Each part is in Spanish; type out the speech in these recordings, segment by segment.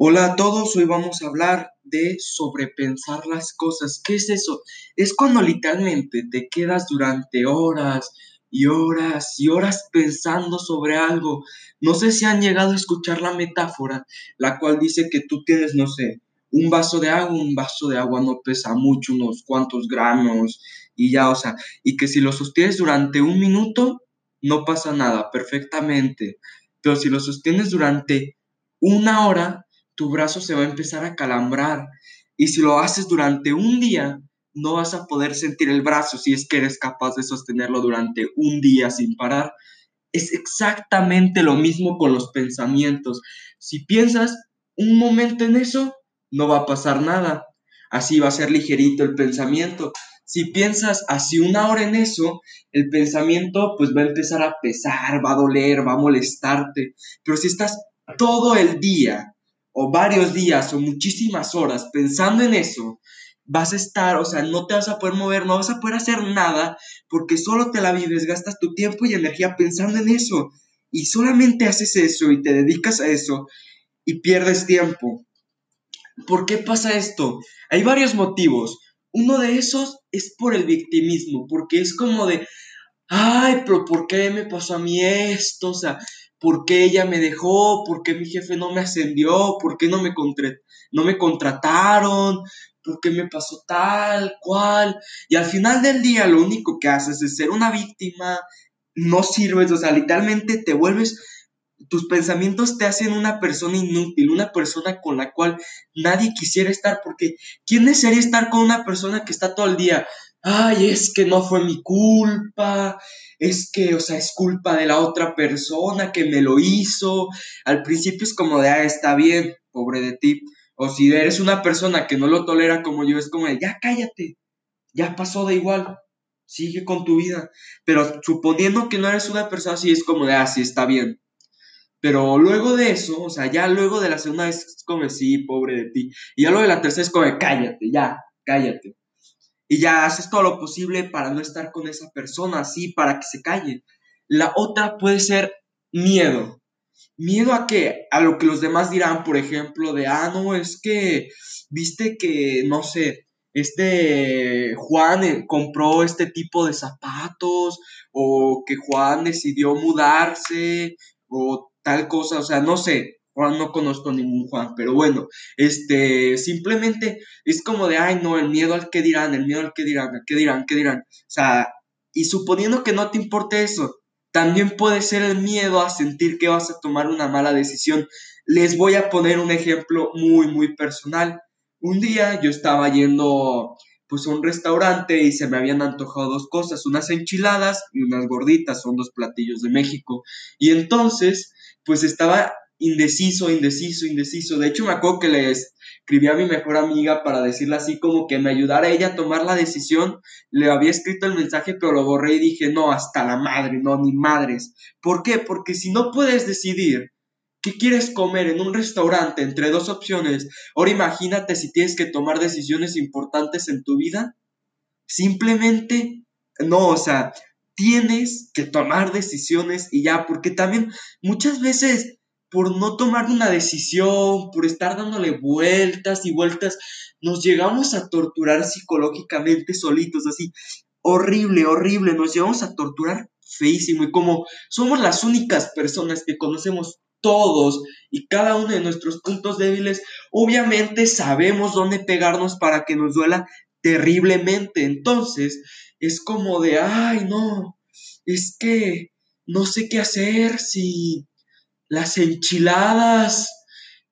Hola a todos, hoy vamos a hablar de sobrepensar las cosas. ¿Qué es eso? Es cuando literalmente te quedas durante horas y horas y horas pensando sobre algo. No sé si han llegado a escuchar la metáfora, la cual dice que tú tienes, no sé, un vaso de agua, un vaso de agua no pesa mucho, unos cuantos gramos y ya, o sea, y que si lo sostienes durante un minuto, no pasa nada, perfectamente. Pero si lo sostienes durante una hora, tu brazo se va a empezar a calambrar. Y si lo haces durante un día, no vas a poder sentir el brazo si es que eres capaz de sostenerlo durante un día sin parar. Es exactamente lo mismo con los pensamientos. Si piensas un momento en eso, no va a pasar nada. Así va a ser ligerito el pensamiento. Si piensas así una hora en eso, el pensamiento pues va a empezar a pesar, va a doler, va a molestarte. Pero si estás todo el día o varios días o muchísimas horas pensando en eso, vas a estar, o sea, no te vas a poder mover, no vas a poder hacer nada porque solo te la vives, gastas tu tiempo y energía pensando en eso y solamente haces eso y te dedicas a eso y pierdes tiempo. ¿Por qué pasa esto? Hay varios motivos. Uno de esos es por el victimismo, porque es como de, ay, pero ¿por qué me pasó a mí esto? O sea, ¿Por qué ella me dejó? ¿Por qué mi jefe no me ascendió? ¿Por qué no me, no me contrataron? ¿Por qué me pasó tal, cual? Y al final del día lo único que haces es ser una víctima, no sirves, o sea, literalmente te vuelves, tus pensamientos te hacen una persona inútil, una persona con la cual nadie quisiera estar, porque ¿quién desearía estar con una persona que está todo el día? Ay, es que no fue mi culpa, es que, o sea, es culpa de la otra persona que me lo hizo. Al principio es como de, ah, está bien, pobre de ti. O si eres una persona que no lo tolera como yo, es como de, ya cállate, ya pasó de igual, sigue con tu vida. Pero suponiendo que no eres una persona así, es como de, ah, sí, está bien. Pero luego de eso, o sea, ya luego de la segunda vez es como, sí, pobre de ti. Y ya luego de la tercera es como, de, cállate, ya, cállate y ya haces todo lo posible para no estar con esa persona así, para que se calle. La otra puede ser miedo. ¿Miedo a qué? A lo que los demás dirán, por ejemplo, de, ah, no, es que, viste que, no sé, este Juan eh, compró este tipo de zapatos, o que Juan decidió mudarse, o tal cosa, o sea, no sé, No conozco ningún Juan, pero bueno, este, simplemente es como de, ay, no, el miedo al que dirán, el miedo al que dirán, al que dirán, qué dirán. O sea, y suponiendo que no te importe eso, también puede ser el miedo a sentir que vas a tomar una mala decisión. Les voy a poner un ejemplo muy, muy personal. Un día yo estaba yendo pues a un restaurante y se me habían antojado dos cosas, unas enchiladas y unas gorditas, son dos platillos de México. Y entonces, pues estaba indeciso, indeciso, indeciso. De hecho, me acuerdo que le escribí a mi mejor amiga para decirle así como que me ayudara ella a tomar la decisión. Le había escrito el mensaje, pero lo borré y dije, no, hasta la madre, no, ni madres. ¿Por qué? Porque si no puedes decidir qué quieres comer en un restaurante entre dos opciones, ahora imagínate si tienes que tomar decisiones importantes en tu vida. Simplemente, no, o sea, tienes que tomar decisiones y ya, porque también muchas veces por no tomar una decisión, por estar dándole vueltas y vueltas, nos llegamos a torturar psicológicamente solitos, así, horrible, horrible, nos llevamos a torturar feísimo y como somos las únicas personas que conocemos todos y cada uno de nuestros puntos débiles, obviamente sabemos dónde pegarnos para que nos duela terriblemente. Entonces, es como de, ay, no, es que no sé qué hacer si las enchiladas,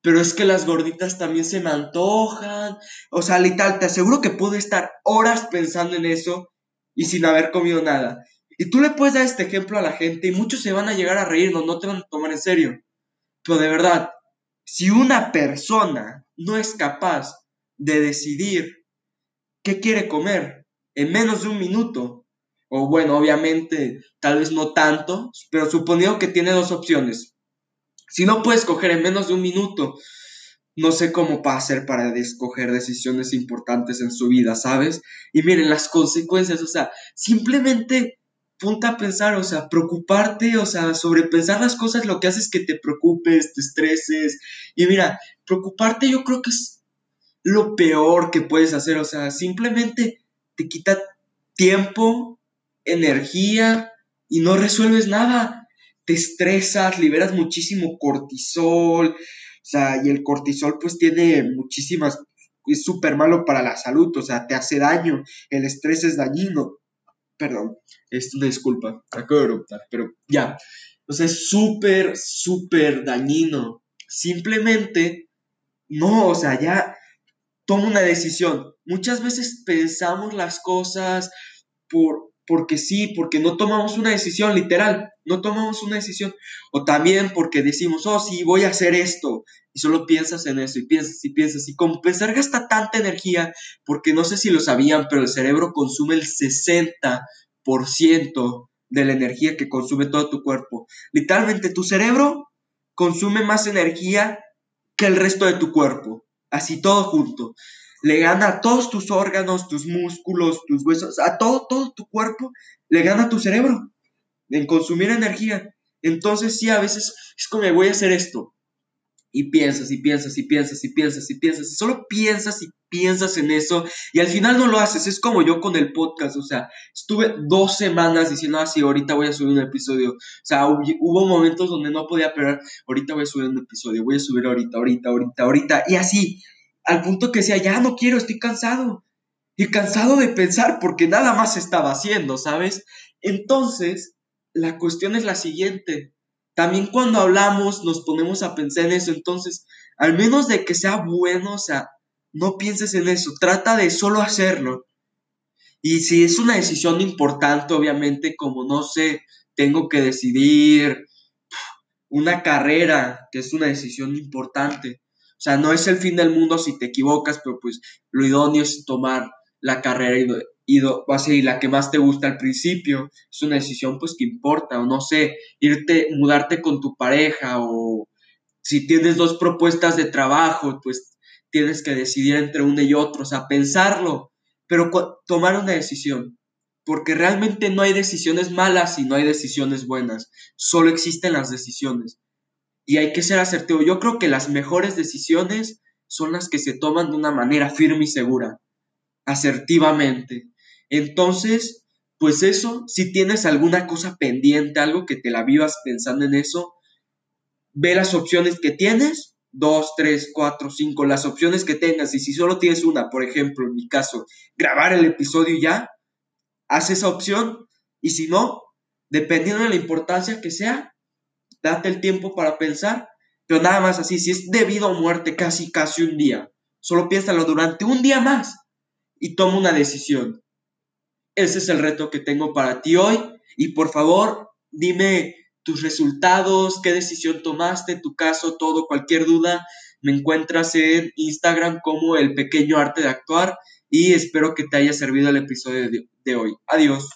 pero es que las gorditas también se me antojan. O sea, literal, te aseguro que pude estar horas pensando en eso y sin haber comido nada. Y tú le puedes dar este ejemplo a la gente y muchos se van a llegar a reírnos, no te van a tomar en serio. Pero de verdad, si una persona no es capaz de decidir qué quiere comer en menos de un minuto, o bueno, obviamente, tal vez no tanto, pero suponiendo que tiene dos opciones, si no puedes escoger en menos de un minuto, no sé cómo va a hacer para escoger decisiones importantes en su vida, ¿sabes? Y miren las consecuencias, o sea, simplemente ponte a pensar, o sea, preocuparte, o sea, sobrepensar las cosas, lo que hace es que te preocupes, te estreses. Y mira, preocuparte yo creo que es lo peor que puedes hacer, o sea, simplemente te quita tiempo, energía y no resuelves nada. Te estresas, liberas muchísimo cortisol, o sea, y el cortisol pues tiene muchísimas, es súper malo para la salud, o sea, te hace daño, el estrés es dañino. Perdón, es una disculpa, acabo de eruptar, pero ya. O sea, es súper, súper dañino. Simplemente, no, o sea, ya toma una decisión. Muchas veces pensamos las cosas por, porque sí, porque no tomamos una decisión, literal, no tomamos una decisión. O también porque decimos, oh, sí, voy a hacer esto. Y solo piensas en eso y piensas y piensas. Y como pensar gasta tanta energía, porque no sé si lo sabían, pero el cerebro consume el 60% de la energía que consume todo tu cuerpo. Literalmente, tu cerebro consume más energía que el resto de tu cuerpo. Así todo junto le gana a todos tus órganos, tus músculos, tus huesos, a todo, todo tu cuerpo, le gana a tu cerebro en consumir energía. Entonces sí, a veces es como, voy a hacer esto. Y piensas y piensas y piensas y piensas y piensas. Solo piensas y piensas en eso y al final no lo haces. Es como yo con el podcast. O sea, estuve dos semanas diciendo así, ah, ahorita voy a subir un episodio. O sea, hubo momentos donde no podía esperar, ahorita voy a subir un episodio, voy a subir ahorita, ahorita, ahorita, ahorita. Y así, al punto que decía, ya no quiero, estoy cansado. Y cansado de pensar porque nada más estaba haciendo, ¿sabes? Entonces, la cuestión es la siguiente. También cuando hablamos nos ponemos a pensar en eso. Entonces, al menos de que sea bueno, o sea, no pienses en eso. Trata de solo hacerlo. Y si es una decisión importante, obviamente, como no sé, tengo que decidir una carrera, que es una decisión importante, o sea, no es el fin del mundo si te equivocas, pero pues lo idóneo es tomar la carrera y, y, la que más te gusta al principio. Es una decisión pues que importa, o no sé, irte, mudarte con tu pareja, o si tienes dos propuestas de trabajo, pues tienes que decidir entre una y otra, o sea, pensarlo, pero tomar una decisión. Porque realmente no hay decisiones malas y no hay decisiones buenas, solo existen las decisiones y hay que ser asertivo. Yo creo que las mejores decisiones son las que se toman de una manera firme y segura, asertivamente. Entonces, pues eso, si tienes alguna cosa pendiente, algo que te la vivas pensando en eso, ve las opciones que tienes, dos, tres, cuatro, cinco, las opciones que tengas, y si solo tienes una, por ejemplo, en mi caso, grabar el episodio ya, haz esa opción, y si no, dependiendo de la importancia que sea, date el tiempo para pensar, pero nada más así, si es debido a muerte casi, casi un día, solo piénsalo durante un día más y toma una decisión. Ese es el reto que tengo para ti hoy y por favor dime tus resultados, qué decisión tomaste, tu caso, todo, cualquier duda, me encuentras en Instagram como el pequeño arte de actuar y espero que te haya servido el episodio de, hoy. Adiós.